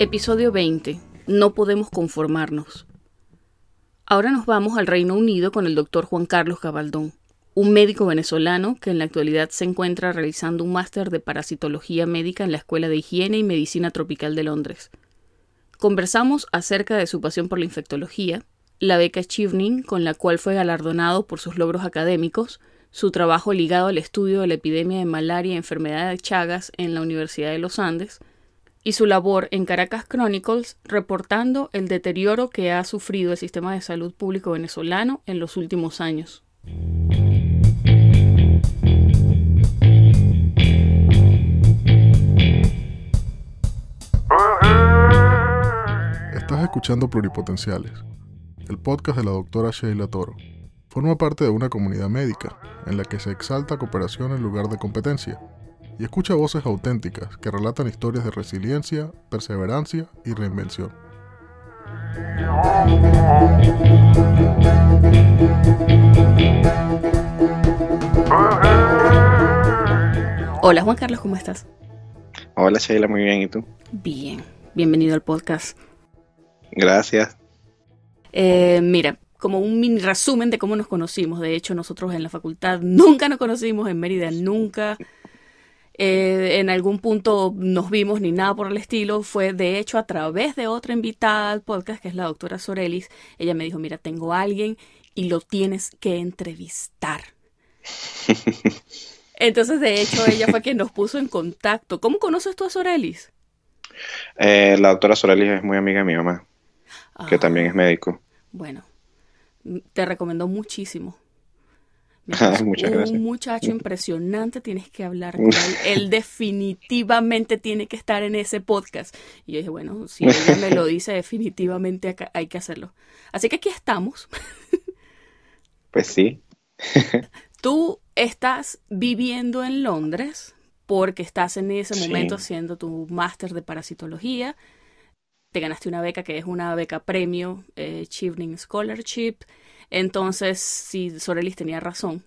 Episodio 20. No podemos conformarnos. Ahora nos vamos al Reino Unido con el doctor Juan Carlos Cabaldón, un médico venezolano que en la actualidad se encuentra realizando un máster de parasitología médica en la Escuela de Higiene y Medicina Tropical de Londres. Conversamos acerca de su pasión por la infectología, la beca Chevening con la cual fue galardonado por sus logros académicos, su trabajo ligado al estudio de la epidemia de malaria y enfermedad de Chagas en la Universidad de los Andes, y su labor en Caracas Chronicles reportando el deterioro que ha sufrido el sistema de salud público venezolano en los últimos años. Estás escuchando Pluripotenciales, el podcast de la doctora Sheila Toro. Forma parte de una comunidad médica en la que se exalta cooperación en lugar de competencia y escucha voces auténticas que relatan historias de resiliencia, perseverancia y reinvención. Hola Juan Carlos, ¿cómo estás? Hola Sheila, muy bien, ¿y tú? Bien, bienvenido al podcast. Gracias. Eh, mira, como un mini resumen de cómo nos conocimos. De hecho, nosotros en la facultad nunca nos conocimos, en Mérida nunca eh, en algún punto nos vimos ni nada por el estilo. Fue de hecho a través de otra invitada al podcast, que es la doctora Sorelis. Ella me dijo, mira, tengo a alguien y lo tienes que entrevistar. Entonces, de hecho, ella fue quien nos puso en contacto. ¿Cómo conoces tú a Sorelis? Eh, la doctora Sorelis es muy amiga de mi mamá, que Ah, también es médico. Bueno, te recomendó muchísimo. Ah, muchas un gracias. muchacho impresionante, tienes que hablar con él. Él definitivamente tiene que estar en ese podcast. Y yo dije, bueno, si ella me lo dice, definitivamente hay que hacerlo. Así que aquí estamos. Pues sí, Tú estás viviendo en Londres porque estás en ese Sí. momento haciendo tu máster de parasitología. Te ganaste una beca que es una beca premio, eh, Chevening Scholarship. Entonces, sí, Sorelis tenía razón.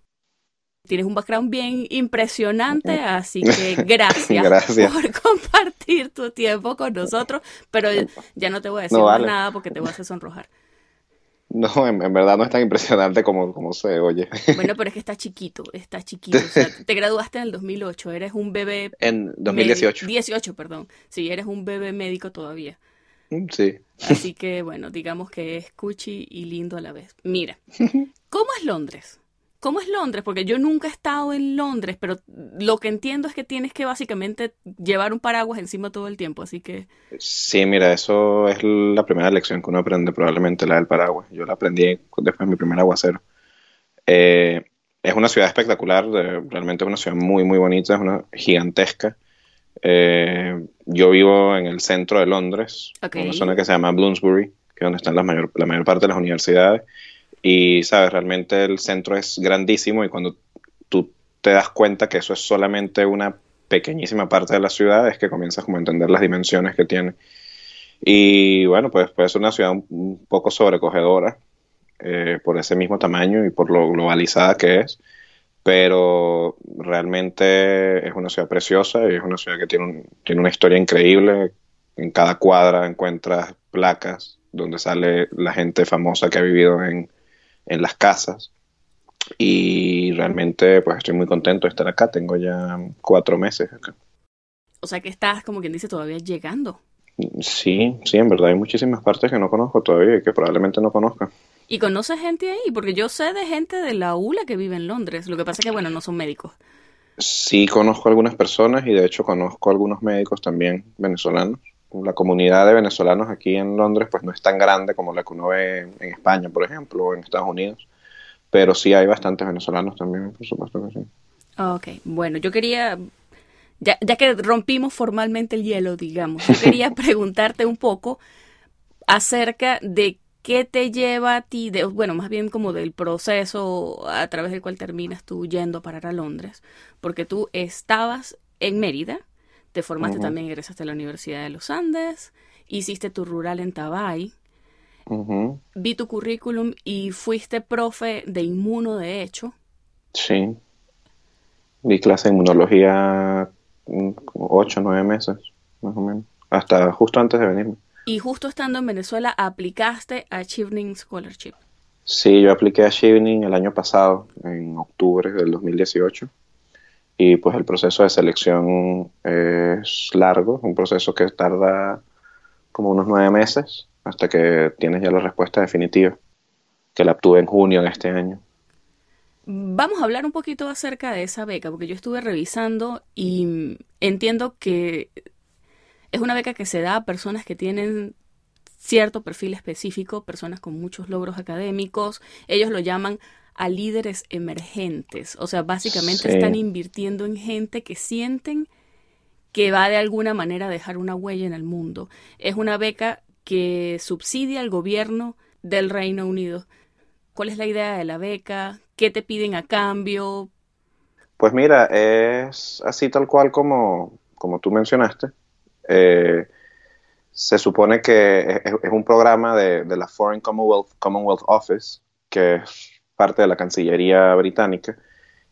Tienes un background bien impresionante, así que gracias, Gracias. por compartir tu tiempo con nosotros. Pero ya no te voy a decir No, más vale. nada porque te voy a hacer sonrojar. no, en, en verdad no es tan impresionante como, como se oye. Bueno, pero es que está chiquito, está chiquito. O sea, te graduaste en el 2008, eres un bebé En 2018. Medi- 18, perdón. Sí, eres un bebé médico todavía. Mm, Sí. Así que, bueno, digamos que es cuchi y lindo a la vez. Mira, ¿cómo es Londres? ¿Cómo es Londres? Porque yo nunca he estado en Londres, pero lo que entiendo es que tienes que básicamente llevar un paraguas encima todo el tiempo, así que... Sí, mira, eso es la primera lección que uno aprende, probablemente la del paraguas. Yo la aprendí después de mi primer aguacero. Eh, es una ciudad espectacular, eh, realmente es una ciudad muy, muy bonita, es una gigantesca. Eh, yo vivo en el centro de Londres, Ok. una zona que se llama Bloomsbury, que es donde están la mayor, la mayor parte de las universidades. Y, sabes, realmente el centro es grandísimo y cuando tú te das cuenta que eso es solamente una pequeñísima parte de la ciudad, es que comienzas como a entender las dimensiones que tiene. Y bueno, pues puede ser una ciudad un, un poco sobrecogedora eh, por ese mismo tamaño y por lo globalizada que es, pero realmente es una ciudad preciosa y es una ciudad que tiene, un- tiene una historia increíble. En cada cuadra encuentras placas donde sale la gente famosa que ha vivido en, en las casas. Y realmente pues estoy muy contento de estar acá. Tengo ya cuatro meses acá. O sea que estás, como quien dice, todavía llegando. Sí, sí, en verdad hay muchísimas partes que no conozco todavía y que probablemente no conozca. ¿Y conoces gente ahí? Porque yo sé de gente de la ULA que vive en Londres. Lo que pasa es que, bueno, no son médicos. Sí conozco algunas personas y de hecho conozco algunos médicos también venezolanos. La comunidad de venezolanos aquí en Londres pues no es tan grande como la que uno ve en en España, por ejemplo, o en Estados Unidos, pero sí hay bastantes venezolanos también, por supuesto que sí. Ok, bueno, yo quería, ya, ya que rompimos formalmente el hielo, digamos, yo quería preguntarte un poco acerca de qué te lleva a ti, de, bueno, más bien como del proceso a través del cual terminas tú yendo a parar a Londres, porque tú estabas en Mérida, te formaste también, egresaste a la Universidad de los Andes, hiciste tu rural en Tabay, vi tu currículum y fuiste profe de inmuno, de hecho. Sí. Di clase de inmunología mm, ocho, nueve meses, más o menos. hasta justo antes de venirme. Y justo estando en Venezuela, aplicaste a Chevening Scholarship. Sí, yo apliqué a Chevening el año pasado, en octubre del 2018. Y pues el proceso de selección es largo, un proceso que tarda como unos nueve meses hasta que tienes ya la respuesta definitiva, que la obtuve en junio de este año. Vamos a hablar un poquito acerca de esa beca, porque yo estuve revisando y entiendo que es una beca que se da a personas que tienen cierto perfil específico, personas con muchos logros académicos. Ellos lo llaman a líderes emergentes. O sea, básicamente están invirtiendo en gente que sienten que va de alguna manera a dejar una huella en el mundo. Es una beca que subsidia al gobierno del Reino Unido. ¿Cuál es la idea de la beca? ¿Qué te piden a cambio? Pues mira, es así tal cual como, como tú mencionaste. Eh, se supone que es, un programa de, la Foreign Commonwealth, Commonwealth Office, que es parte de la Cancillería británica,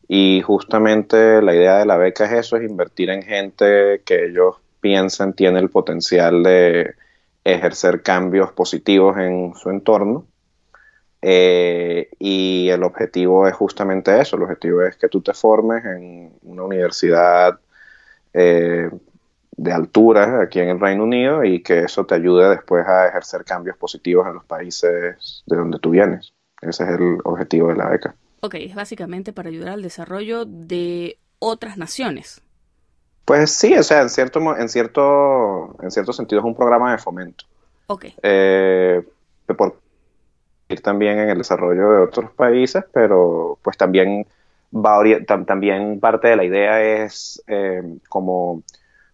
y justamente la idea de la beca es eso, es invertir en gente que ellos piensan tiene el potencial de ejercer cambios positivos en su entorno. Eh, y el objetivo es justamente eso, el objetivo es que tú te formes en una universidad eh, de altura aquí en el Reino Unido y que eso te ayude después a ejercer cambios positivos en los países de donde tú vienes. Ese es el objetivo de la beca. Ok, es básicamente para ayudar al desarrollo de otras naciones. Pues sí, o sea, en cierto, en cierto, en cierto sentido es un programa de fomento. Ok. Eh, por, ir también en el desarrollo de otros países, pero pues también va también parte de la idea es eh, como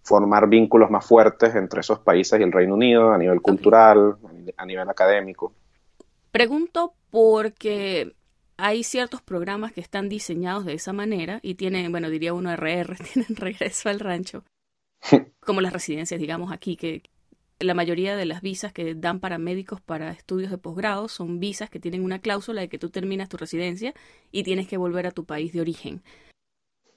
formar vínculos más fuertes entre esos países y el Reino Unido a nivel cultural, a nivel académico. Pregunto porque hay ciertos programas que están diseñados de esa manera y tienen, bueno, diría uno RR, tienen regreso al rancho, como las residencias, digamos aquí, que, la mayoría de las visas que dan para médicos para estudios de posgrado son visas que tienen una cláusula de que tú terminas tu residencia y tienes que volver a tu país de origen.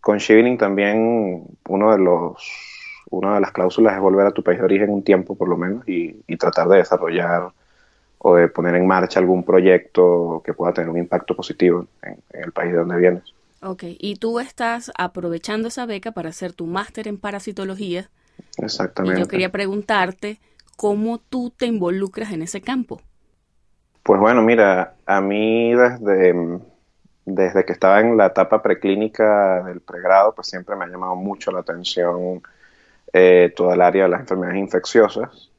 Con Shivening también uno de los una de las cláusulas es volver a tu país de origen un tiempo por lo menos y, tratar de desarrollar o de poner en marcha algún proyecto que pueda tener un impacto positivo en, en el país de donde vienes. Ok, y tú estás aprovechando esa beca para hacer tu máster en parasitología Exactamente. Y yo quería preguntarte cómo tú te involucras en ese campo. Pues bueno, mira, a mí desde, desde que estaba en la etapa preclínica del pregrado, pues siempre me ha llamado mucho la atención eh, toda el área de las enfermedades infecciosas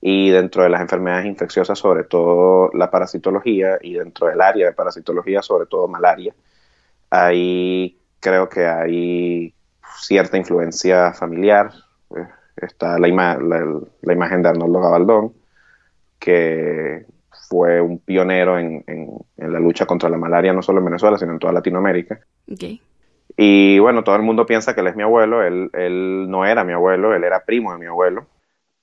y dentro de las enfermedades infecciosas sobre todo la parasitología y dentro del área de parasitología sobre todo malaria. Ahí creo que hay cierta influencia familiar, pues, está la, la, imagen de Arnoldo Gabaldón, que fue un pionero en, la lucha contra la malaria, no solo en Venezuela, sino en toda Latinoamérica. Y bueno, todo el mundo piensa que él es mi abuelo, él, él, no era mi abuelo, él era primo de mi abuelo,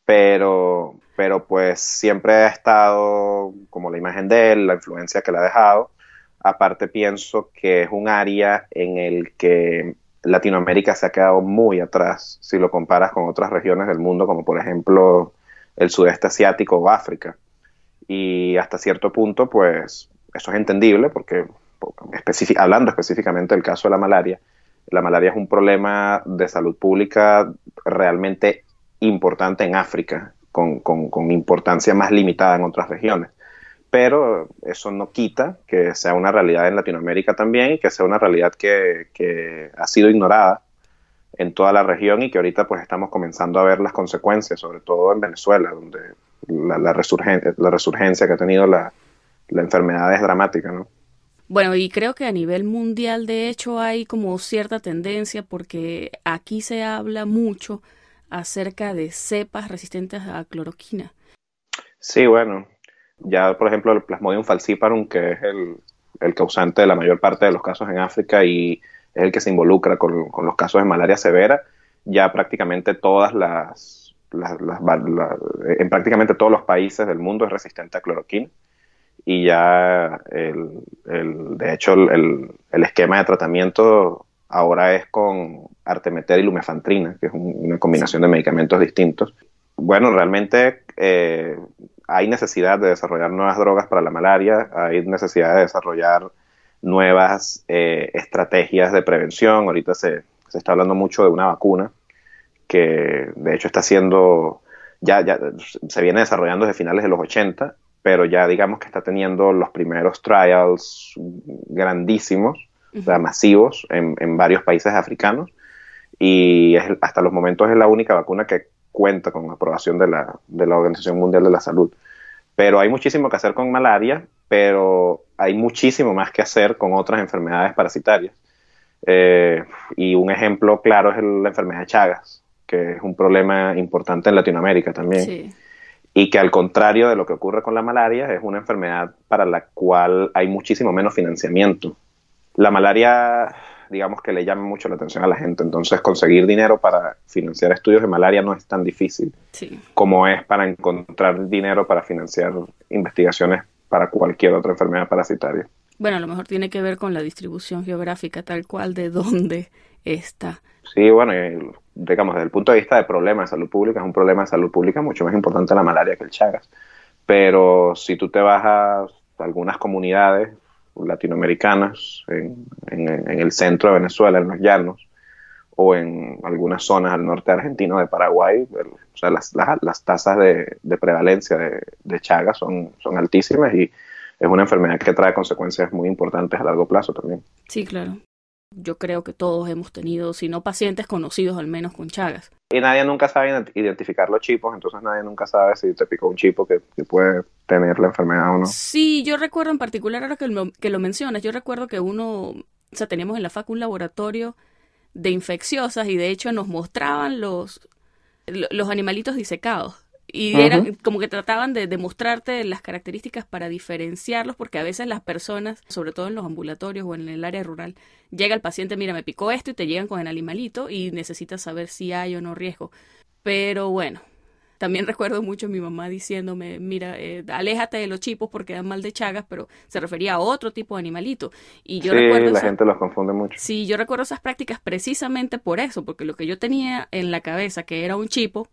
pero, pero pues siempre ha estado como la imagen de él, la influencia que le ha dejado. Aparte pienso que es un área en el que Latinoamérica se ha quedado muy atrás si lo comparas con otras regiones del mundo, como por ejemplo el sudeste asiático o África. Y hasta cierto punto, pues eso es entendible porque, hablando específicamente del caso de la malaria, la malaria es un problema de salud pública realmente importante en África, con, con importancia más limitada en otras regiones pero eso no quita que sea una realidad en Latinoamérica también y que sea una realidad que, ha sido ignorada en toda la región y que ahorita pues estamos comenzando a ver las consecuencias, sobre todo en Venezuela, donde la, la, resurgencia que ha tenido la, la enfermedad es dramática, ¿no? Bueno, y creo que a nivel mundial, de hecho, hay como cierta tendencia porque aquí se habla mucho acerca de cepas resistentes a cloroquina. Sí, bueno, ya, por ejemplo, el Plasmodium falciparum, que es el, causante de la mayor parte de los casos en África y es el que se involucra con, los casos de malaria severa, ya prácticamente todas las, en prácticamente todos los países del mundo es resistente a cloroquina y ya el, de hecho el, esquema de tratamiento ahora es con artemeter y lumefantrina, que es una combinación de medicamentos distintos bueno, realmente eh, hay necesidad de desarrollar nuevas drogas para la malaria, hay necesidad de desarrollar nuevas eh, estrategias de prevención. Ahorita se, se, está hablando mucho de una vacuna que de hecho está siendo, ya, ya se viene desarrollando desde finales de los 80, pero ya digamos que está teniendo los primeros trials grandísimos, o sea, masivos en, en, varios países africanos y es, hasta los momentos es la única vacuna que cuenta con aprobación de la, de la Organización Mundial de la Salud. Pero hay muchísimo que hacer con malaria, pero hay muchísimo más que hacer con otras enfermedades parasitarias. Eh, y un ejemplo claro es la enfermedad de Chagas, que es un problema importante en Latinoamérica también. Y que al contrario de lo que ocurre con la malaria, es una enfermedad para la cual hay muchísimo menos financiamiento. La malaria digamos que le llama mucho la atención a la gente. Entonces, conseguir dinero para financiar estudios de malaria no es tan difícil como es para encontrar dinero para financiar investigaciones para cualquier otra enfermedad parasitaria. Bueno, a lo mejor tiene que ver con la distribución geográfica tal cual de dónde está. Sí, bueno, digamos, desde el punto de vista de problema de salud pública, es un problema de salud pública mucho más importante la malaria que el Chagas. Pero si tú te vas a algunas comunidades, latinoamericanas en, el centro de Venezuela, en los llanos, o en algunas zonas al norte argentino de Paraguay, o sea, las, las, tasas de, prevalencia de, de Chagas son, son altísimas y es una enfermedad que trae consecuencias muy importantes a largo plazo también. Sí, claro. Yo creo que todos hemos tenido, si no pacientes conocidos, al menos con Chagas. Y nadie nunca sabe identificar los chipos, entonces nadie nunca sabe si te picó un chipo que, puede tener la enfermedad o no. Sí, yo recuerdo en particular, ahora que lo, que lo mencionas, yo recuerdo que uno, o sea, teníamos en la facu un laboratorio de infecciosas y de hecho nos mostraban los, los animalitos disecados y era como que trataban de demostrarte las características para diferenciarlos, porque a veces las personas, sobre todo en los ambulatorios o en el área rural, llega el paciente, mira, me picó esto y te llegan con el animalito y necesitas saber si hay o no riesgo. Pero bueno, también recuerdo mucho a mi mamá diciéndome, mira, eh, aléjate de los chipos porque dan mal de chagas, pero se refería a otro tipo de animalito. Y yo sí, recuerdo la gente los confunde mucho. Sí, yo recuerdo esas prácticas precisamente por eso, porque lo que yo tenía en la cabeza que era un chipo,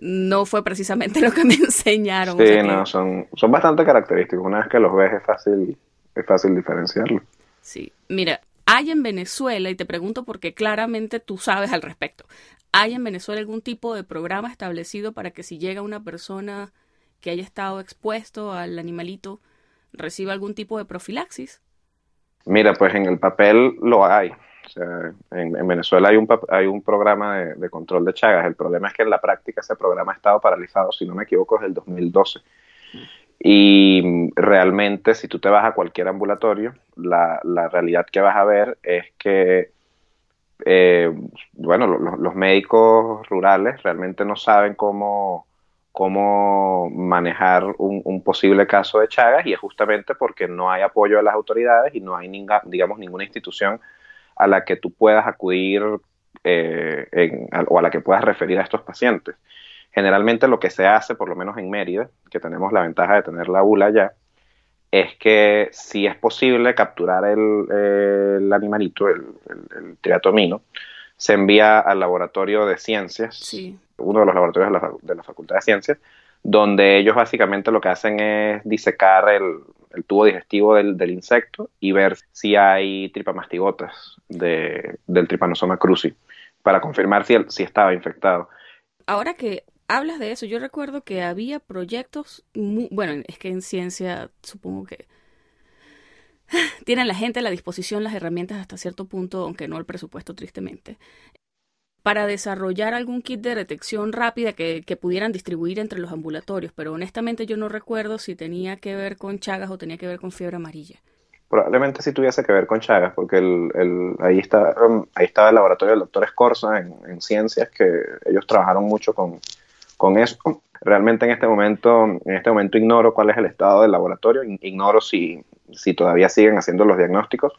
no fue precisamente lo que me enseñaron. Sí, no, son, son bastante característicos. Una vez que los ves es fácil, es fácil diferenciarlo. Sí, mira, hay en Venezuela, y te pregunto porque claramente tú sabes al respecto, ¿hay en Venezuela algún tipo de programa establecido para que si llega una persona que haya estado expuesto al animalito, reciba algún tipo de profilaxis? Mira, pues en el papel lo hay. O sea, en, Venezuela hay un, hay un programa de, control de Chagas. El problema es que en la práctica ese programa ha estado paralizado, si no me equivoco, desde el 2012. Y realmente, si tú te vas a cualquier ambulatorio, la, la realidad que vas a ver es que, eh, bueno, los médicos rurales realmente no saben cómo, cómo manejar un, posible caso de Chagas y es justamente porque no hay apoyo de las autoridades y no hay, digamos, ninguna institución a la que tú puedas acudir eh, o a la que puedas referir a estos pacientes. Generalmente lo que se hace, por lo menos en Mérida, que tenemos la ventaja de tener la ULA ya, es que si es posible capturar el, animalito, el, triatomino, se envía al laboratorio de ciencias, uno de los laboratorios de la, de la Facultad de Ciencias, donde ellos básicamente lo que hacen es disecar el, el tubo digestivo del, del, insecto y ver si hay tripamastigotas de, del Trypanosoma cruzi para confirmar si, si estaba infectado. Ahora que hablas de eso, yo recuerdo que había proyectos, bueno, es que en ciencia supongo que tienen la gente a la disposición las herramientas hasta cierto punto, aunque no el presupuesto tristemente, para desarrollar algún kit de detección rápida que, pudieran distribuir entre los ambulatorios, pero honestamente yo no recuerdo si tenía que ver con Chagas o tenía que ver con fiebre amarilla. Probablemente sí tuviese que ver con Chagas, porque el, ahí, está, ahí estaba el laboratorio del doctor Escorza en, ciencias, que ellos trabajaron mucho con, con eso. Realmente en este momento, en este momento ignoro cuál es el estado del laboratorio, ignoro si, si todavía siguen haciendo los diagnósticos,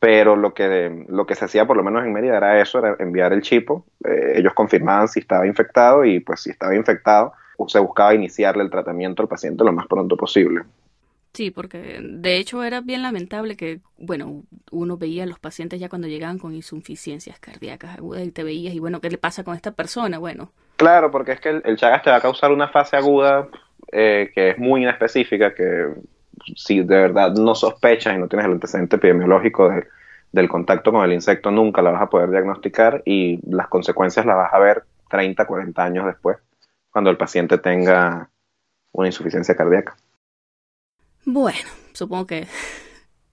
pero lo que, lo que se hacía por lo menos en Mérida era eso, era enviar el chipo, eh, ellos confirmaban si estaba infectado y pues si estaba infectado se buscaba iniciarle el tratamiento al paciente lo más pronto posible. Sí, porque de hecho era bien lamentable que, bueno, uno veía a los pacientes ya cuando llegaban con insuficiencias cardíacas agudas y te veías y bueno, ¿qué le pasa con esta persona? Bueno, Claro, porque es que el, Chagas te va a causar una fase aguda eh, que es muy inespecífica, que si de verdad no sospechas y no tienes el antecedente epidemiológico del contacto con el insecto, nunca la vas a poder diagnosticar y las consecuencias las vas a ver 30, 40 años después, cuando el paciente tenga una insuficiencia cardíaca. Bueno, supongo que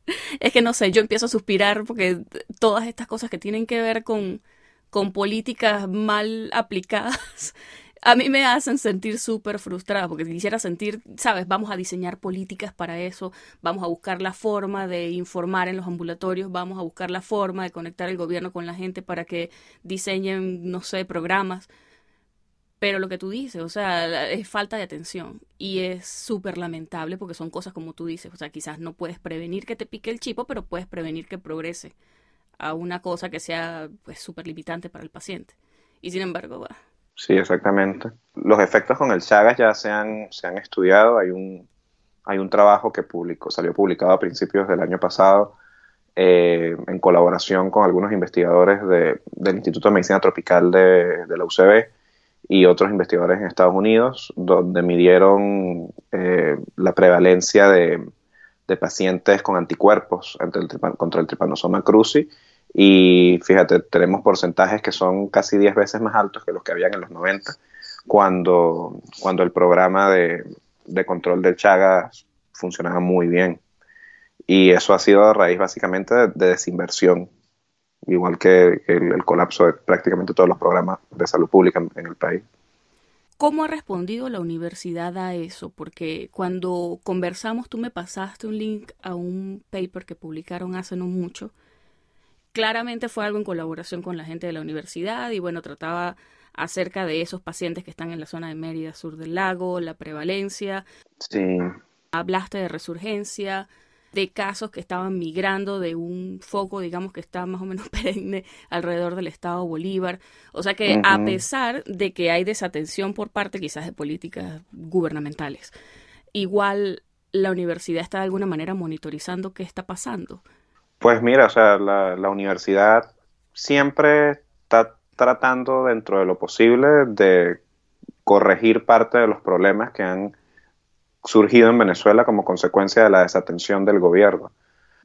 es que no sé, yo empiezo a suspirar porque todas estas cosas que tienen que ver con, con políticas mal aplicadas, a mí me hacen sentir súper frustrada porque quisiera sentir, sabes, vamos a diseñar políticas para eso, vamos a buscar la forma de informar en los ambulatorios, vamos a buscar la forma de conectar el gobierno con la gente para que diseñen, no sé, programas. Pero lo que tú dices, o sea, es falta de atención y es súper lamentable porque son cosas como tú dices, o sea, quizás no puedes prevenir que te pique el chipo, pero puedes prevenir que progrese a una cosa que sea pues súper limitante para el paciente. Y sin embargo, va. Sí, exactamente. Los efectos con el Chagas ya se han, se han estudiado, hay un, hay un trabajo que publicó, salió publicado a principios del año pasado eh, en colaboración con algunos investigadores del Instituto de Medicina Tropical de, de la UCB y otros investigadores en Estados Unidos, donde midieron eh, la prevalencia de, pacientes con anticuerpos contra el tripanosoma cruzi. Y fíjate, tenemos porcentajes que son casi 10 veces más altos que los que habían en los 90, cuando, cuando el programa de, control del Chagas funcionaba muy bien. Y eso ha sido a raíz básicamente de, desinversión igual que el, colapso de prácticamente todos los programas de salud pública en, el país. ¿Cómo ha respondido la universidad a eso? Porque cuando conversamos tú me pasaste un link a un paper que publicaron hace no mucho. Claramente fue algo en colaboración con la gente de la universidad y bueno, trataba acerca de esos pacientes que están en la zona de Mérida, sur del lago, la prevalencia. Sí. Hablaste de resurgencia, de casos que estaban migrando de un foco, digamos, que está más o menos perenne alrededor del Estado Bolívar. O sea que a pesar de que hay desatención por parte quizás de políticas gubernamentales, igual la universidad está de alguna manera monitorizando qué está pasando. Pues mira, o sea, la, universidad siempre está tratando dentro de lo posible de corregir parte de los problemas que han surgido en Venezuela como consecuencia de la desatención del gobierno.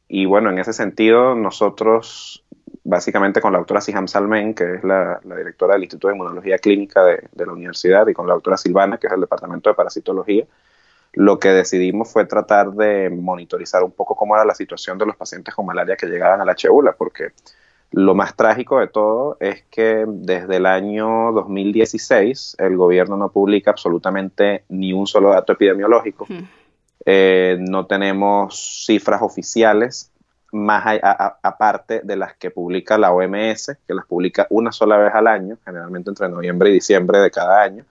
Y bueno, en ese sentido, nosotros, básicamente con la doctora Siham Salmen, que es la, directora del Instituto de Inmunología Clínica de, la universidad, y con la doctora Silvana, que es el Departamento de Parasitología, lo que decidimos fue tratar de monitorizar un poco cómo era la situación de los pacientes con malaria que llegaban a la Cheula, porque lo más trágico de todo es que desde el año 2016 el gobierno no publica absolutamente ni un solo dato epidemiológico. Eh, no tenemos cifras oficiales más aparte de las que publica la OMS, que las publica una sola vez al año, generalmente entre noviembre y diciembre de cada año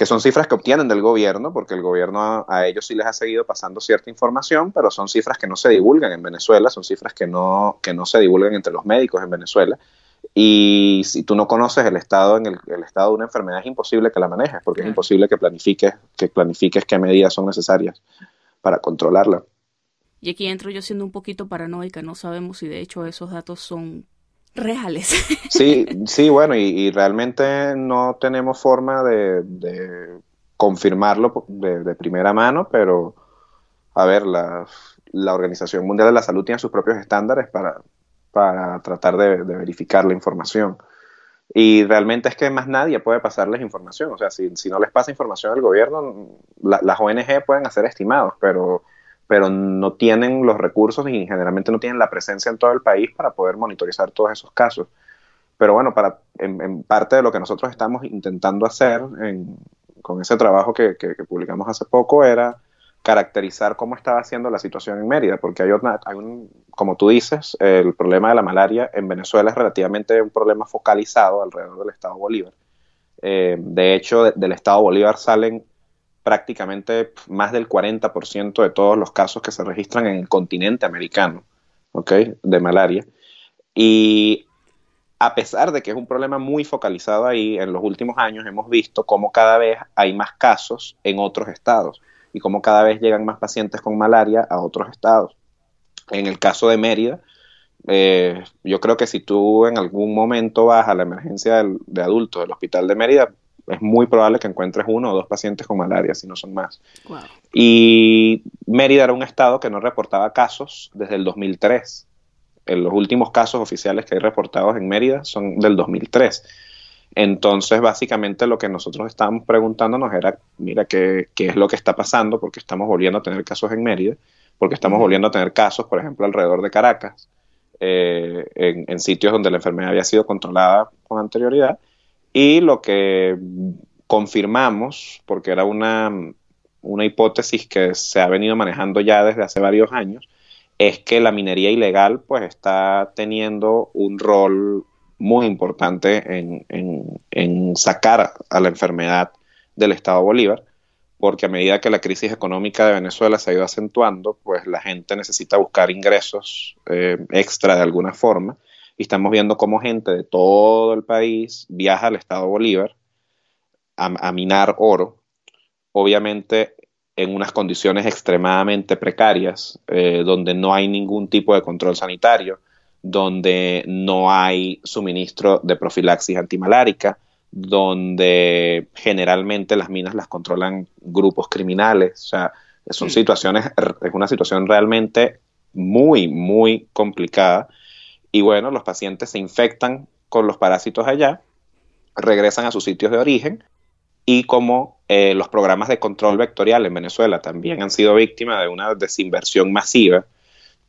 que son cifras que obtienen del gobierno, porque el gobierno a, ellos sí les ha seguido pasando cierta información, pero son cifras que no se divulgan en Venezuela, son cifras que no, que no se divulgan entre los médicos en Venezuela. Y si tú no conoces el estado en el, estado de una enfermedad es imposible que la manejes, porque es imposible que planifiques, que planifiques qué medidas son necesarias para controlarla. Y aquí entro yo siendo un poquito paranoica, no sabemos si de hecho esos datos son reales. Sí, sí, bueno, y, realmente no tenemos forma de, confirmarlo de, primera mano, pero a ver, la, Organización Mundial de la Salud tiene sus propios estándares para, tratar de, verificar la información. Y realmente es que más nadie puede pasarles información. O sea, si, no les pasa información al gobierno, las ONG pueden hacer estimados, pero pero no tienen los recursos y generalmente no tienen la presencia en todo el país para poder monitorizar todos esos casos. Pero bueno, para, en, parte de lo que nosotros estamos intentando hacer con ese trabajo que, publicamos hace poco era caracterizar cómo estaba siendo la situación en Mérida, porque hay, hay un, como tú dices, el problema de la malaria en Venezuela es relativamente un problema focalizado alrededor del Estado Bolívar. Eh, de hecho, del Estado Bolívar salen prácticamente más del 40% de todos los casos que se registran en el continente americano, ¿ok? De malaria. Y a pesar de que es un problema muy focalizado ahí, en los últimos años hemos visto cómo cada vez hay más casos en otros estados y cómo cada vez llegan más pacientes con malaria a otros estados. En el caso de Mérida, eh, yo creo que si tú en algún momento vas a la emergencia de adultos del hospital de Mérida, es muy probable que encuentres uno o dos pacientes con malaria, si no son más. Y Mérida era un estado que no reportaba casos desde el 2003. En los últimos casos oficiales que hay reportados en Mérida son del 2003. Entonces, básicamente lo que nosotros estábamos preguntándonos era, mira, ¿qué, qué es lo que está pasando? Porque estamos volviendo a tener casos en Mérida, porque estamos volviendo a tener casos, por ejemplo, alrededor de Caracas, eh, en, sitios donde la enfermedad había sido controlada con anterioridad. Y lo que confirmamos, porque era una, una hipótesis que se ha venido manejando ya desde hace varios años, es que la minería ilegal pues está teniendo un rol muy importante en, en, sacar a la enfermedad del Estado Bolívar, porque a medida que la crisis económica de Venezuela se ha ido acentuando, pues la gente necesita buscar ingresos eh, extra de alguna forma, y estamos viendo cómo gente de todo el país viaja al Estado Bolívar a, minar oro, obviamente en unas condiciones extremadamente precarias, eh, donde no hay ningún tipo de control sanitario, donde no hay suministro de profilaxis antimalárica, donde generalmente las minas las controlan grupos criminales, o sea, son situaciones, es una situación realmente muy, muy complicada. Y bueno, los pacientes se infectan con los parásitos allá, regresan a sus sitios de origen y como eh, los programas de control vectorial en Venezuela también han sido víctimas de una desinversión masiva,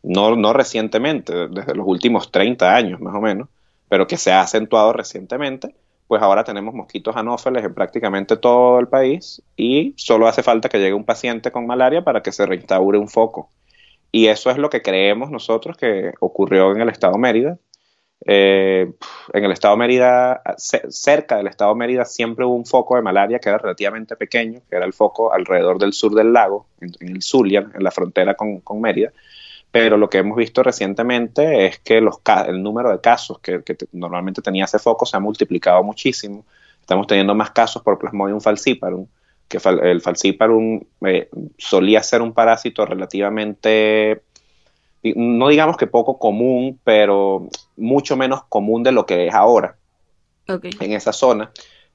no, no recientemente, desde los últimos 30 años más o menos, pero que se ha acentuado recientemente, pues ahora tenemos mosquitos anófeles en prácticamente todo el país y solo hace falta que llegue un paciente con malaria para que se reinstaure un foco. Y eso es lo que creemos nosotros que ocurrió en el estado Mérida. Eh, en el estado Mérida, cerca del estado Mérida, siempre hubo un foco de malaria que era relativamente pequeño, que era el foco alrededor del sur del lago, en, el Zulia, en la frontera con, con Mérida pero lo que hemos visto recientemente es que el número de casos que, normalmente tenía ese foco se ha multiplicado muchísimo. Estamos teniendo más casos por Plasmodium falciparum, que el falciparum eh, solía ser un parásito relativamente, no digamos que poco común, pero mucho menos común de lo que es ahora en esa zona.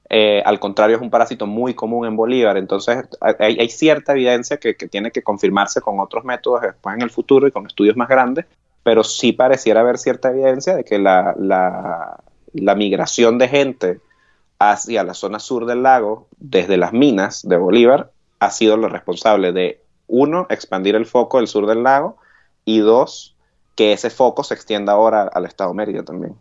Eh, al contrario, es un parásito muy común en Bolívar. Entonces, hay, cierta evidencia que, tiene que confirmarse con otros métodos después en el futuro y con estudios más grandes, pero sí pareciera haber cierta evidencia de que la, la migración de gente hacia la zona sur del lago, desde las minas de Bolívar, ha sido lo responsable de, uno, expandir el foco del sur del lago, y dos, que ese foco se extienda ahora al estado Mérida también.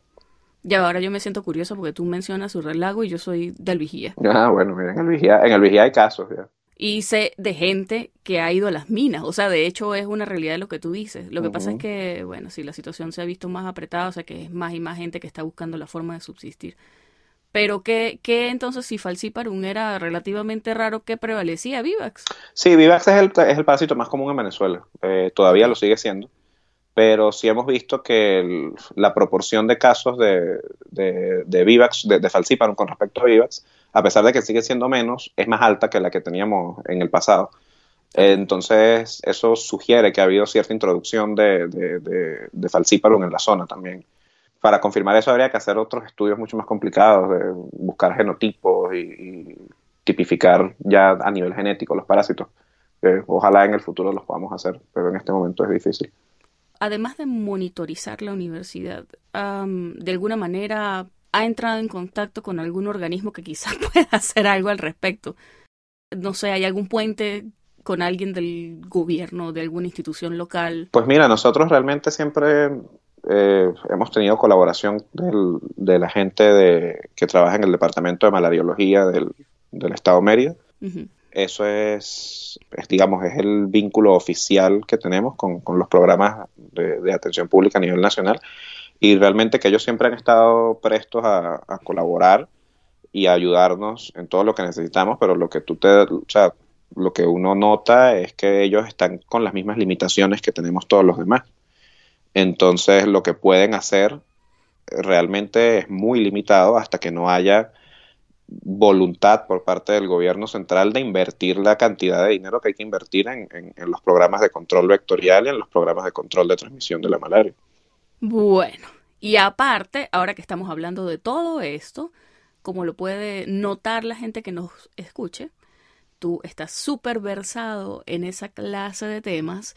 Ya, ahora yo me siento curioso porque tú mencionas su relago y yo soy del Vigía. Ah, bueno, mira, en el Vigía, en el Vigía hay casos, ya. Y sé de gente que ha ido a las minas, o sea, de hecho es una realidad lo que tú dices. Lo que pasa es que, bueno, si la situación se ha visto más apretada, o sea, que es más y más gente que está buscando la forma de subsistir. Pero ¿qué, qué entonces si Falciparum era relativamente raro, qué prevalecía? ¿Vivax? Sí, Vivax es el, es el parásito más común en Venezuela. Eh, todavía lo sigue siendo pero sí hemos visto que la proporción de casos de, de, Vivax, de, Falciparum con respecto a Vivax, a pesar de que sigue siendo menos, es más alta que la que teníamos en el pasado. Entonces, eso sugiere que ha habido cierta introducción de, de, Falciparum en la zona también. Para confirmar eso habría que hacer otros estudios mucho más complicados, de buscar genotipos y, tipificar ya a nivel genético los parásitos. ojalá en el futuro los podamos hacer, pero en este momento es difícil además de monitorizar la universidad, de alguna manera ha entrado en contacto con algún organismo que quizás pueda hacer algo al respecto. No sé, ¿hay algún puente con alguien del gobierno, de alguna institución local? Pues mira, nosotros realmente siempre eh, hemos tenido colaboración de la gente de, que trabaja en el Departamento de Malariología del, del Estado Mérida. Eso es, digamos, es el vínculo oficial que tenemos con, los programas de, atención pública a nivel nacional y realmente que ellos siempre han estado prestos a, colaborar y a ayudarnos en todo lo que necesitamos, pero lo que tú te, o sea, lo que uno nota es que ellos están con las mismas limitaciones que tenemos todos los demás. Entonces, lo que pueden hacer realmente es muy limitado hasta que no haya voluntad por parte del gobierno central de invertir la cantidad de dinero que hay que invertir en, los programas de control vectorial y en los programas de control de transmisión de la malaria. Bueno, y aparte, ahora que estamos hablando de todo esto, como lo puede notar la gente que nos escuche, tú estás súper versado en esa clase de temas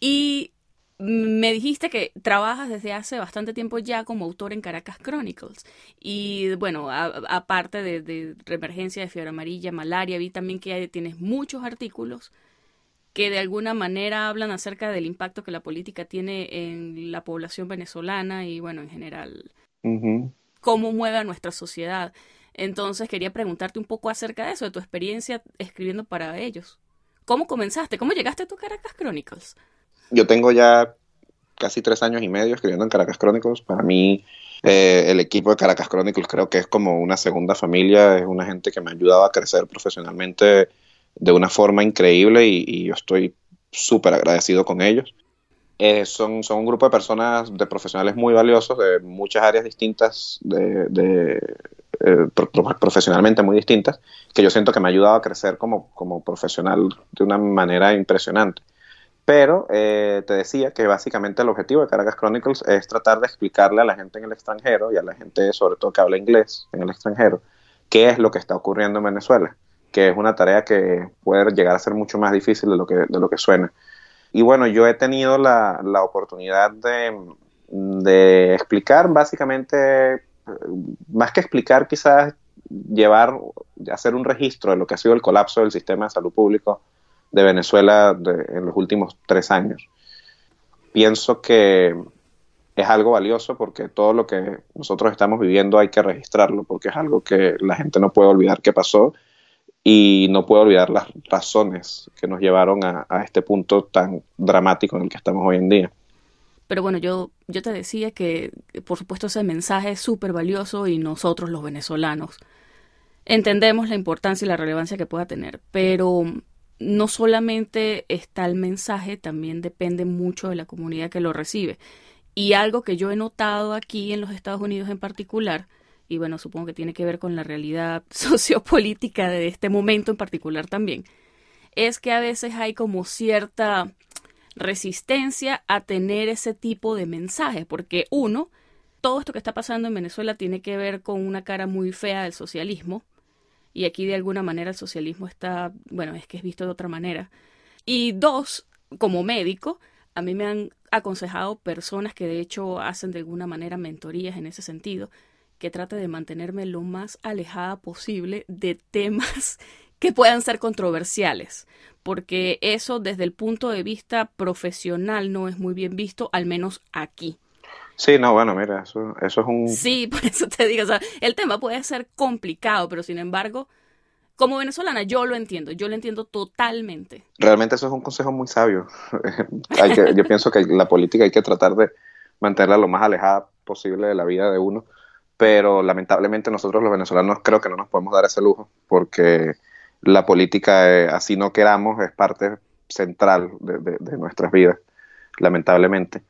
y me dijiste que trabajas desde hace bastante tiempo ya como autor en Caracas Chronicles. Y bueno, aparte de, de reemergencia de fiebre amarilla, malaria, vi también que tienes muchos artículos que de alguna manera hablan acerca del impacto que la política tiene en la población venezolana y bueno, en general, cómo mueve a nuestra sociedad. Entonces quería preguntarte un poco acerca de eso, de tu experiencia escribiendo para ellos. ¿Cómo comenzaste? ¿Cómo llegaste a tu Caracas Chronicles? Yo tengo ya casi tres años y medio escribiendo en Caracas Chronicles. Para mí, eh, el equipo de Caracas Chronicles creo que es como una segunda familia, es una gente que me ha ayudado a crecer profesionalmente de una forma increíble y, yo estoy súper agradecido con ellos. Eh, son, un grupo de personas, de profesionales muy valiosos, de muchas áreas distintas, eh, profesionalmente muy distintas, que yo siento que me ha ayudado a crecer como profesional de una manera impresionante. Pero eh, te decía que básicamente el objetivo de Caracas Chronicles es tratar de explicarle a la gente en el extranjero y a la gente sobre todo que habla inglés en el extranjero qué es lo que está ocurriendo en Venezuela, que es una tarea que puede llegar a ser mucho más difícil de lo que, de lo que suena. Y bueno, yo he tenido la, la oportunidad de, de explicar básicamente, más que explicar quizás llevar, hacer un registro de lo que ha sido el colapso del sistema de salud público de Venezuela en los últimos tres años. Pienso que es algo valioso porque todo lo que nosotros estamos viviendo hay que registrarlo porque es algo que la gente no puede olvidar que pasó y no puede olvidar las razones que nos llevaron a, este punto tan dramático en el que estamos hoy en día. Pero bueno, yo, yo te decía que por supuesto ese mensaje es súper valioso y nosotros los venezolanos entendemos la importancia y la relevancia que pueda tener, pero no solamente está el mensaje, también depende mucho de la comunidad que lo recibe. Y algo que yo he notado aquí en los Estados Unidos en particular, y bueno, supongo que tiene que ver con la realidad sociopolítica de este momento en particular también, es que a veces hay como cierta resistencia a tener ese tipo de mensaje, porque uno, todo esto que está pasando en Venezuela tiene que ver con una cara muy fea del socialismo, y aquí de alguna manera el socialismo está, bueno, es que es visto de otra manera. Y dos, como médico, a mí me han aconsejado personas que de hecho hacen de alguna manera mentorías en ese sentido, que trate de mantenerme lo más alejada posible de temas que puedan ser controversiales, porque eso desde el punto de vista profesional no es muy bien visto, al menos aquí. Sí, no, bueno, mira, eso, eso es un... Sí, por eso te digo, o sea, el tema puede ser complicado, pero sin embargo, como venezolana yo lo entiendo, yo lo entiendo totalmente. Realmente eso es un consejo muy sabio. hay que, yo pienso que la política hay que tratar de mantenerla lo más alejada posible de la vida de uno, pero lamentablemente nosotros los venezolanos creo que no nos podemos dar ese lujo, porque la política, eh, así no queramos, es parte central de nuestras vidas, lamentablemente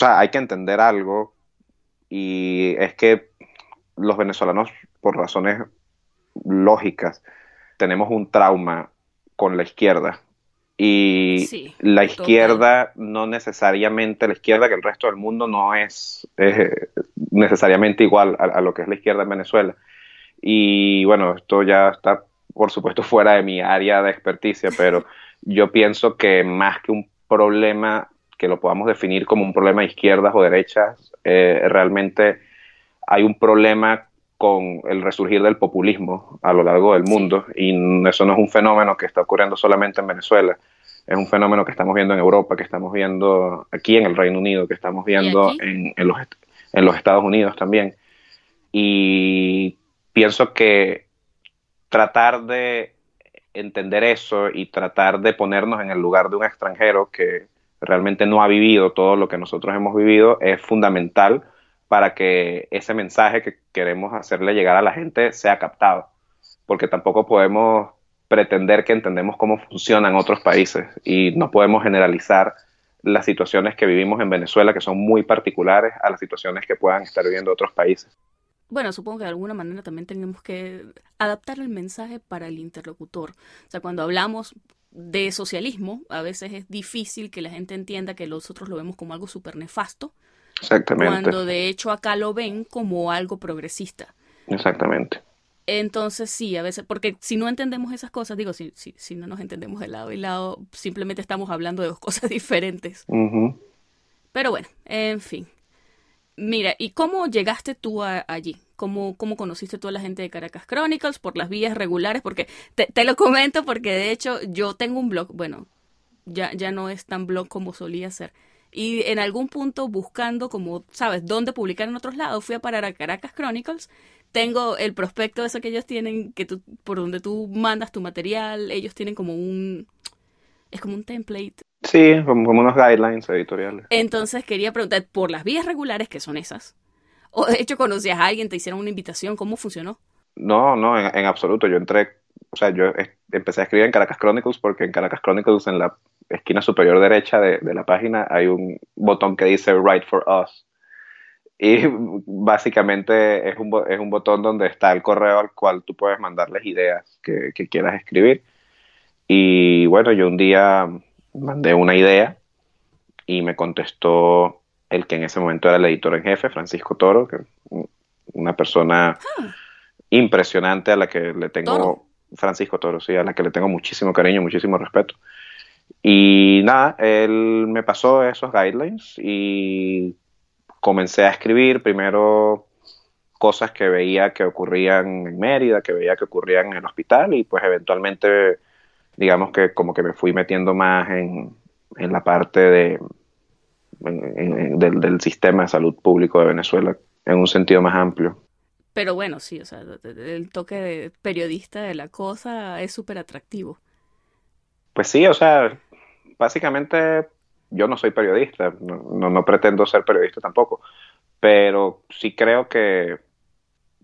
sea, hay que entender algo y es que los venezolanos, por razones lógicas, tenemos un trauma con la izquierda. Y la izquierda no necesariamente, la izquierda que el resto del mundo no es, necesariamente igual a, lo que es la izquierda en Venezuela. Y bueno, esto ya está, por supuesto, fuera de mi área de experticia, pero yo pienso que más que un problema que lo podamos definir como un problema de izquierdas o derechas, eh, realmente hay un problema con el resurgir del populismo a lo largo del mundo y eso no es un fenómeno que está ocurriendo solamente en Venezuela, es un fenómeno que estamos viendo en Europa, que estamos viendo aquí en el Reino Unido, que estamos viendo en, los, en los Estados Unidos también. Y pienso que tratar de entender eso y tratar de ponernos en el lugar de un extranjero que realmente no ha vivido todo lo que nosotros hemos vivido, es fundamental para que ese mensaje que queremos hacerle llegar a la gente sea captado, porque tampoco podemos pretender que entendemos cómo funcionan otros países y no podemos generalizar las situaciones que vivimos en Venezuela, que son muy particulares, a las situaciones que puedan estar viviendo otros países. Bueno, supongo que de alguna manera también tenemos que adaptar el mensaje para el interlocutor. O sea, cuando hablamos, de socialismo, a veces es difícil que la gente entienda que nosotros lo vemos como algo súper nefasto. Exactamente. Cuando de hecho acá lo ven como algo progresista. Exactamente. Entonces sí, a veces, porque si no entendemos esas cosas, digo, si, si, si no nos entendemos de lado y lado, simplemente estamos hablando de dos cosas diferentes. Pero bueno, en fin. Mira, ¿y cómo llegaste tú allí? ¿Cómo, ¿Cómo conociste tú a la gente de Caracas Chronicles? ¿Por las vías regulares? Porque te, te lo comento porque de hecho yo tengo un blog, bueno, ya, ya no es tan blog como solía ser. Y en algún punto buscando como, ¿sabes?, dónde publicar en otros lados, fui a parar a Caracas Chronicles. Tengo el prospecto ese que ellos tienen, que tú, por donde tú mandas tu material, ellos tienen como un, es como un template. Sí, como, unos guidelines editoriales. Entonces quería preguntar, por las vías regulares, que son esas? O de hecho conocías a alguien, te hicieron una invitación, ¿cómo funcionó? No, no, en, absoluto. Yo entré, o sea, yo empecé a escribir en Caracas Chronicles porque en Caracas Chronicles, en la esquina superior derecha de, de la página, hay un botón que dice Write for Us. Y básicamente es un, es un botón donde está el correo al cual tú puedes mandarles ideas que, que quieras escribir. Y bueno, yo un día mandé una idea y me contestó el que en ese momento era el editor en jefe, Francisco Toro, que una persona ah. impresionante a la que le tengo, Francisco Toro, sí, a la que le tengo muchísimo cariño, muchísimo respeto. Y nada, él me pasó esos guidelines y comencé a escribir primero cosas que veía que ocurrían en Mérida, que veía que ocurrían en el hospital y pues eventualmente digamos que como que me fui metiendo más en, la parte de, del, sistema de salud público de Venezuela en un sentido más amplio. Pero bueno, sí, o sea, el toque de periodista de la cosa es súper atractivo. Pues sí, o sea, básicamente yo no soy periodista, no, no, pretendo ser periodista tampoco, pero sí creo que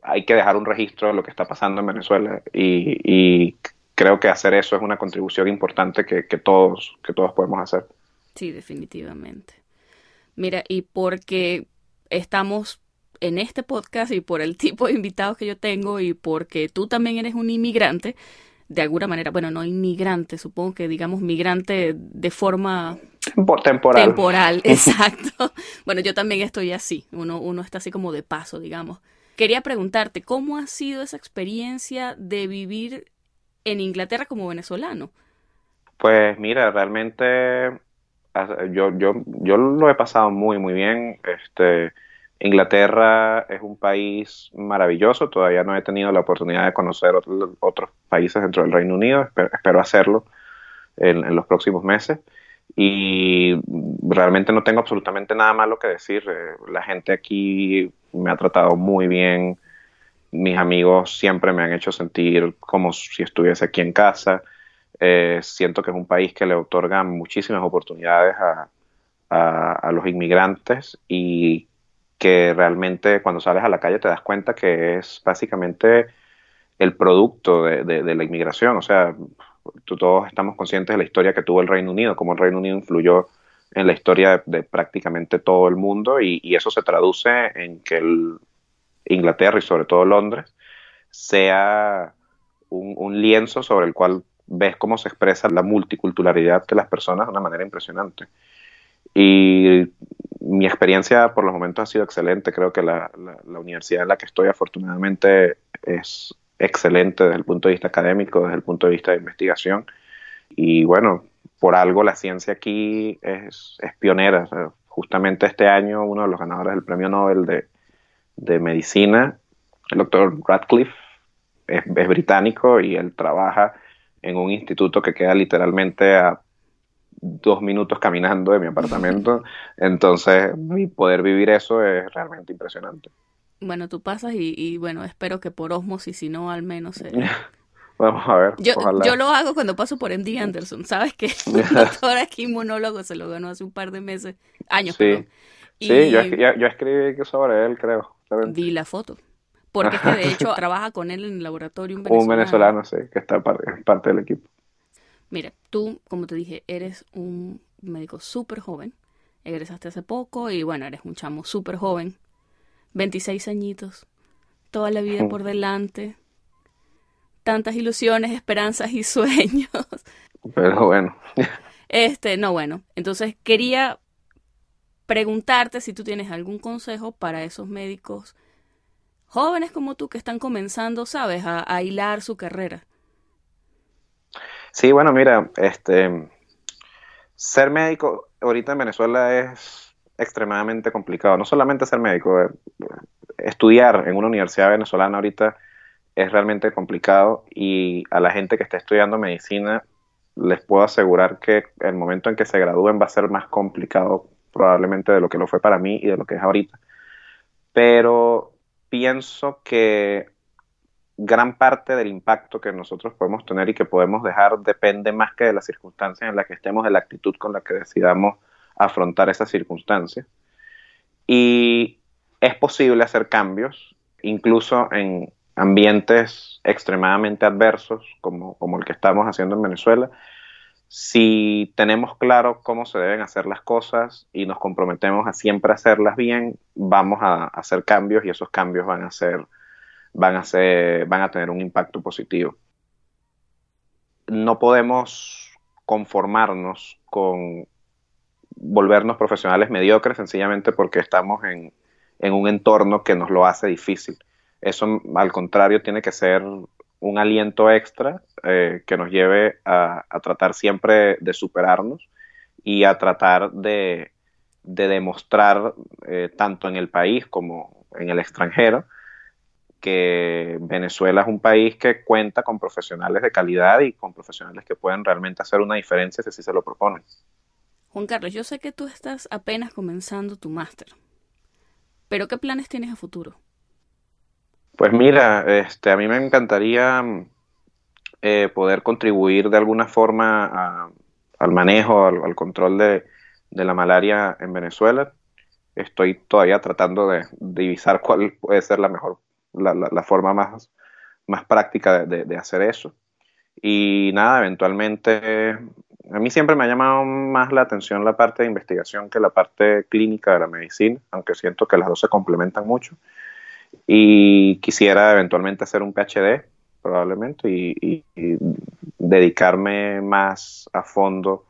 hay que dejar un registro de lo que está pasando en Venezuela y, y creo que hacer eso es una contribución importante que, todos, que todos podemos hacer. Sí, definitivamente. Mira, y porque estamos en este podcast y por el tipo de invitados que yo tengo y porque tú también eres un inmigrante, de alguna manera, bueno, no inmigrante, supongo que digamos migrante de forma temporal. Temporal, exacto. bueno, yo también estoy así, uno, uno está así como de paso, digamos. Quería preguntarte, ¿cómo ha sido esa experiencia de vivir en Inglaterra como venezolano? Pues mira, realmente yo, yo, yo lo he pasado muy, muy bien. Este, Inglaterra es un país maravilloso, todavía no he tenido la oportunidad de conocer otros países dentro del Reino Unido, espero, hacerlo en, los próximos meses. Y realmente no tengo absolutamente nada malo que decir. Eh, la gente aquí me ha tratado muy bien, mis amigos siempre me han hecho sentir como si estuviese aquí en casa. Eh, siento que es un país que le otorga muchísimas oportunidades a, los inmigrantes y que realmente cuando sales a la calle te das cuenta que es básicamente el producto de, la inmigración. O sea, todos estamos conscientes de la historia que tuvo el Reino Unido, cómo el Reino Unido influyó en la historia de, prácticamente todo el mundo y, y, eso se traduce en que el, Inglaterra y sobre todo Londres, sea un, lienzo sobre el cual ves cómo se expresa la multiculturalidad de las personas de una manera impresionante. Y mi experiencia por los momentos ha sido excelente. Creo que la, universidad en la que estoy afortunadamente es excelente desde el punto de vista académico, desde el punto de vista de investigación. Y bueno, por algo la ciencia aquí es, pionera. justamente este año uno de los ganadores del Premio Nobel de, de medicina, el doctor Radcliffe, es, británico y él trabaja en un instituto que queda literalmente a dos minutos caminando de mi apartamento. Entonces, poder vivir eso es realmente impresionante. Bueno, tú pasas y, bueno, espero que por osmosis, si no, al menos... Eh, Vamos a ver. Yo, yo, lo hago cuando paso por MD Anderson. ¿Sabes que El doctor aquí inmunólogo se lo ganó hace un par de meses, años, sí. Sí, yo, yo, escribí sobre él, creo. Vi la foto. Porque de hecho trabaja con él en el laboratorio un venezolano. Un venezolano, sí, que está parte, parte del equipo. Mira, tú, como te dije, eres un médico súper joven. Egresaste hace poco y bueno, eres un chamo súper joven. 26 añitos. Toda la vida por delante. Tantas ilusiones, esperanzas y sueños. Pero bueno. Este, no, bueno. Entonces quería preguntarte si tú tienes algún consejo para esos médicos jóvenes como tú que están comenzando, sabes, a, hilar su carrera? Sí, bueno, mira, este, ser médico ahorita en Venezuela es extremadamente complicado. No solamente ser médico, eh, estudiar en una universidad venezolana ahorita es realmente complicado y a la gente que está estudiando medicina les puedo asegurar que el momento en que se gradúen va a ser más complicado probablemente de lo que lo fue para mí y de lo que es ahorita. Pero pienso que gran parte del impacto que nosotros podemos tener y que podemos dejar depende más que de las circunstancias en las que estemos, de la actitud con la que decidamos afrontar esas circunstancias. Y es posible hacer cambios, incluso en ambientes extremadamente adversos, como, como el que estamos haciendo en Venezuela, si tenemos claro cómo se deben hacer las cosas y nos comprometemos a siempre hacerlas bien, vamos a hacer cambios y esos cambios van a ser, van a ser, van a tener un impacto positivo. No podemos conformarnos con volvernos profesionales mediocres sencillamente porque estamos en, en un entorno que nos lo hace difícil. Eso, al contrario, tiene que ser un aliento extra eh, que nos lleve a, tratar siempre de superarnos y a tratar de, demostrar, eh, tanto en el país como en el extranjero, que Venezuela es un país que cuenta con profesionales de calidad y con profesionales que pueden realmente hacer una diferencia si se lo proponen. Juan Carlos, yo sé que tú estás apenas comenzando tu máster, pero ¿qué planes tienes a futuro? Pues mira, este, a mí me encantaría eh, poder contribuir de alguna forma al manejo, al, control de, la malaria en Venezuela. Estoy todavía tratando de, divisar cuál puede ser la mejor, la, forma más, más práctica de, hacer eso. Y nada, eventualmente, a mí siempre me ha llamado más la atención la parte de investigación que la parte clínica de la medicina, aunque siento que las dos se complementan mucho y quisiera eventualmente hacer un PhD probablemente y, dedicarme más a fondo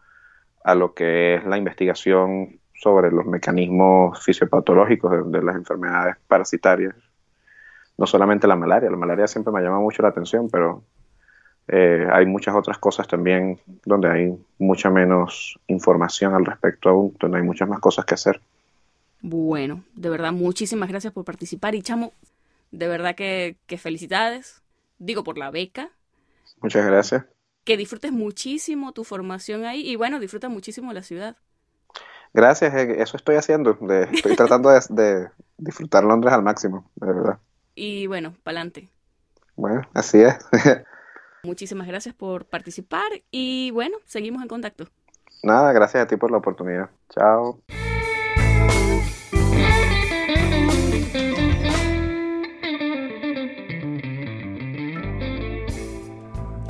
a lo que es la investigación sobre los mecanismos fisiopatológicos de, las enfermedades parasitarias. No solamente la malaria, la malaria siempre me llama mucho la atención, pero eh, hay muchas otras cosas también donde hay mucha menos información al respecto aún, donde hay muchas más cosas que hacer. Bueno, de verdad, muchísimas gracias por participar y chamo, de verdad que, felicidades, digo por la beca. Muchas gracias. Que disfrutes muchísimo tu formación ahí y bueno, disfruta muchísimo la ciudad. Gracias, eh, eso estoy haciendo, estoy tratando de, disfrutar Londres al máximo, de verdad. Y bueno, pa'lante. Bueno, así es. Muchísimas gracias por participar y bueno, seguimos en contacto. Nada, gracias a ti por la oportunidad. Chao.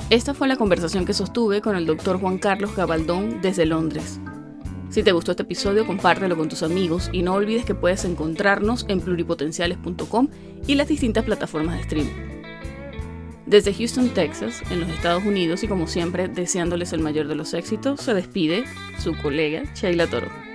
Esta fue la conversación que sostuve con el doctor Juan Carlos Gabaldón desde Londres. Si te gustó este episodio, compártelo con tus amigos y no olvides que puedes encontrarnos en pluripotenciales.com y las distintas plataformas de streaming. Desde Houston, Texas, en los Estados Unidos y como siempre deseándoles el mayor de los éxitos, se despide su colega Sheila Toro.